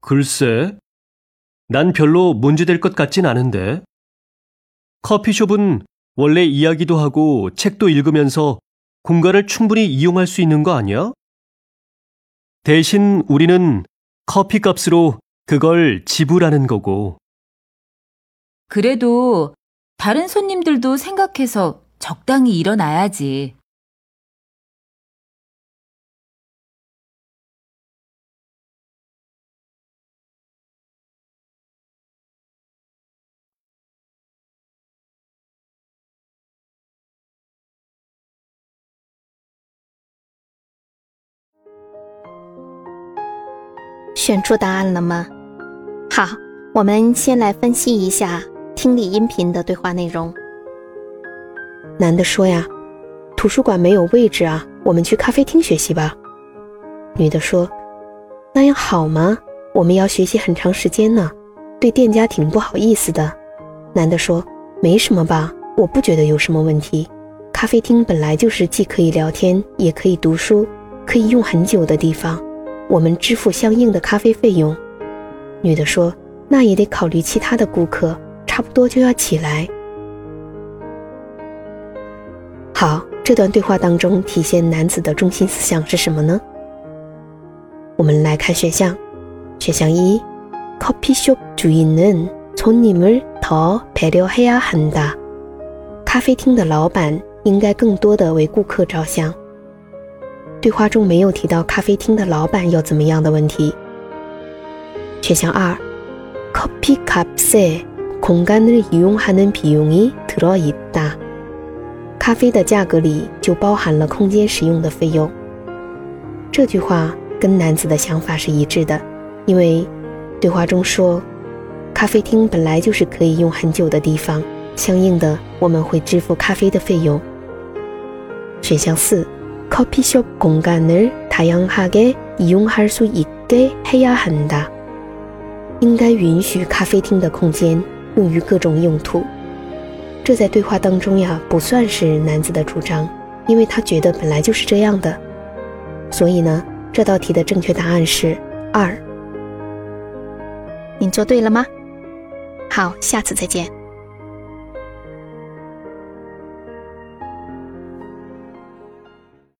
글쎄, 난 별로 문제될 것 같진 않은데. 커피숍은 원래 이야기도 하고 책도 읽으면서 공간을 충분히 이용할 수 있는 거 아니야? 대신 우리는 커피 값으로 그걸 지불하는 거고. 그래도 다른 손님들도 생각해서 적당히 일어나야지. “选出答案了吗？好，我们先来分析一下听力音频的对话内容。男的说呀：“图书馆没有位置啊，我们去咖啡厅学习吧。”女的说：“那样好吗？我们要学习很长时间呢，对店家挺不好意思的。”男的说：“没什么吧，我不觉得有什么问题。咖啡厅本来就是既可以聊天，也可以读书，可以用很久的地方。我们支付相应的咖啡费用。”女的说：“那也得考虑其他的顾客，差不多就要起来。”好，这段对话当中体现男子的中心思想是什么呢？我们来看选项。选项一，커피숍 주인은 손님을 더 배려해야 한다。咖啡厅的老板应该更多的为顾客着想。 对话中没有提到咖啡厅的老板要怎么样的问题。选项二，커피 값에 공간을 이용하는 비용이 들어 있다。咖啡的价格里就包含了空间使用的费用。这句话跟男子的想法是一致的，因为对话中说，咖啡厅本来就是可以用很久的地方，相应的我们会支付咖啡的费用。选项四， 커피숍 공간을 다양하게 이용할 수 있게 해야 한다。应该允许咖啡厅的空间用于各种用途。这在对话当中呀，不算是男子的主张，因为他觉得本来就是这样的。所以呢，这道题的正确答案是二。您做对了吗？好，下次再见。